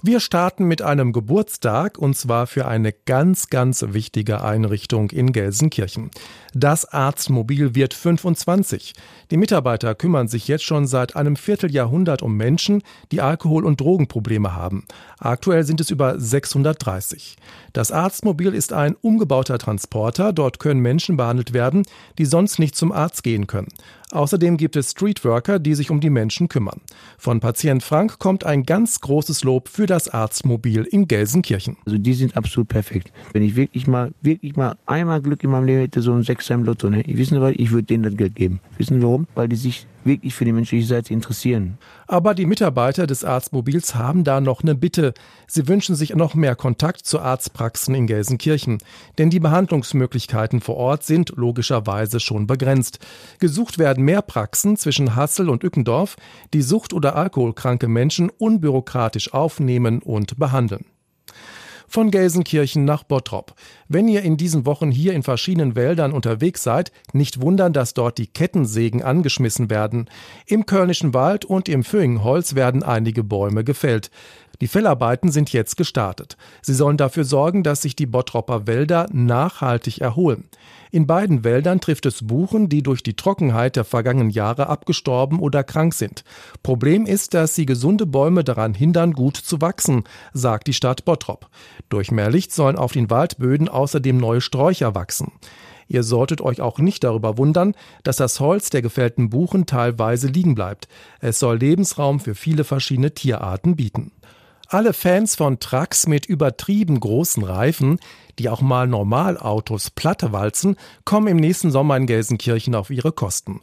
Wir starten mit einem Geburtstag und zwar für eine ganz, ganz wichtige Einrichtung in Gelsenkirchen. Das Arztmobil wird 25. Die Mitarbeiter kümmern sich jetzt schon seit einem Vierteljahrhundert um Menschen, die Alkohol- und Drogenprobleme haben. Aktuell sind es über 630. Das Arztmobil ist ein umgebauter Transporter. Dort können Menschen behandelt werden, die sonst nicht zum Arzt gehen können. Außerdem gibt es Streetworker, die sich um die Menschen kümmern. Von Patient Frank kommt ein ganz großes Lob für das Arztmobil in Gelsenkirchen. Also die sind absolut perfekt. Wenn ich wirklich mal, wirklich mal einmal Glück in meinem Leben hätte, so ein Sechser im Lotto, ne? Ich wissen was, ich würde denen das Geld geben. Wissen warum? Weil die sich wirklich für die menschliche Seite interessieren. Aber die Mitarbeiter des Arztmobils haben da noch eine Bitte. Sie wünschen sich noch mehr Kontakt zu Arztpraxen in Gelsenkirchen. Denn die Behandlungsmöglichkeiten vor Ort sind logischerweise schon begrenzt. Gesucht werden mehr Praxen zwischen Hassel und Ückendorf, die sucht- oder alkoholkranke Menschen unbürokratisch aufnehmen und behandeln von Gelsenkirchen nach Bottrop. Wenn ihr in diesen Wochen hier in verschiedenen Wäldern unterwegs seid, nicht wundern, dass dort die Kettensägen angeschmissen werden. Im Kölnischen Wald und im Föhingholz werden einige Bäume gefällt. Die Fellarbeiten sind jetzt gestartet. Sie sollen dafür sorgen, dass sich die Bottropper Wälder nachhaltig erholen. In beiden Wäldern trifft es Buchen, die durch die Trockenheit der vergangenen Jahre abgestorben oder krank sind. Problem ist, dass sie gesunde Bäume daran hindern, gut zu wachsen, sagt die Stadt Bottrop. Durch mehr Licht sollen auf den Waldböden außerdem neue Sträucher wachsen. Ihr solltet euch auch nicht darüber wundern, dass das Holz der gefällten Buchen teilweise liegen bleibt. Es soll Lebensraum für viele verschiedene Tierarten bieten. Alle Fans von Trucks mit übertrieben großen Reifen, die auch mal Normalautos platte walzen, kommen im nächsten Sommer in Gelsenkirchen auf ihre Kosten.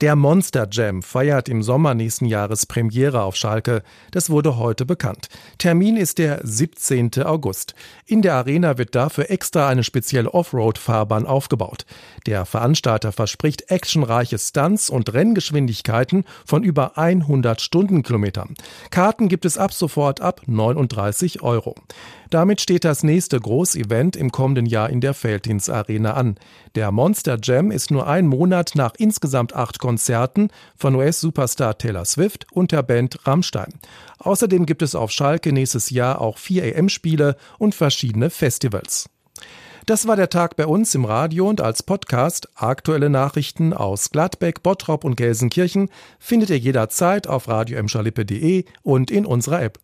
Der Monster Jam feiert im Sommer nächsten Jahres Premiere auf Schalke. Das wurde heute bekannt. Termin ist der 17. August. In der Arena wird dafür extra eine spezielle Offroad-Fahrbahn aufgebaut. Der Veranstalter verspricht actionreiche Stunts und Renngeschwindigkeiten von über 100 Stundenkilometern. Karten gibt es ab sofort ab 39 Euro. Damit steht das nächste Großevent im kommenden Jahr in der Feldins Arena an. Der Monster Jam ist nur ein Monat nach insgesamt acht Konzerten von US-Superstar Taylor Swift und der Band Rammstein. Außerdem gibt es auf Schalke nächstes Jahr auch vier EM-Spiele und verschiedene Festivals. Das war der Tag bei uns im Radio und als Podcast. Aktuelle Nachrichten aus Gladbeck, Bottrop und Gelsenkirchen findet ihr jederzeit auf radioemschalippe.de und in unserer App.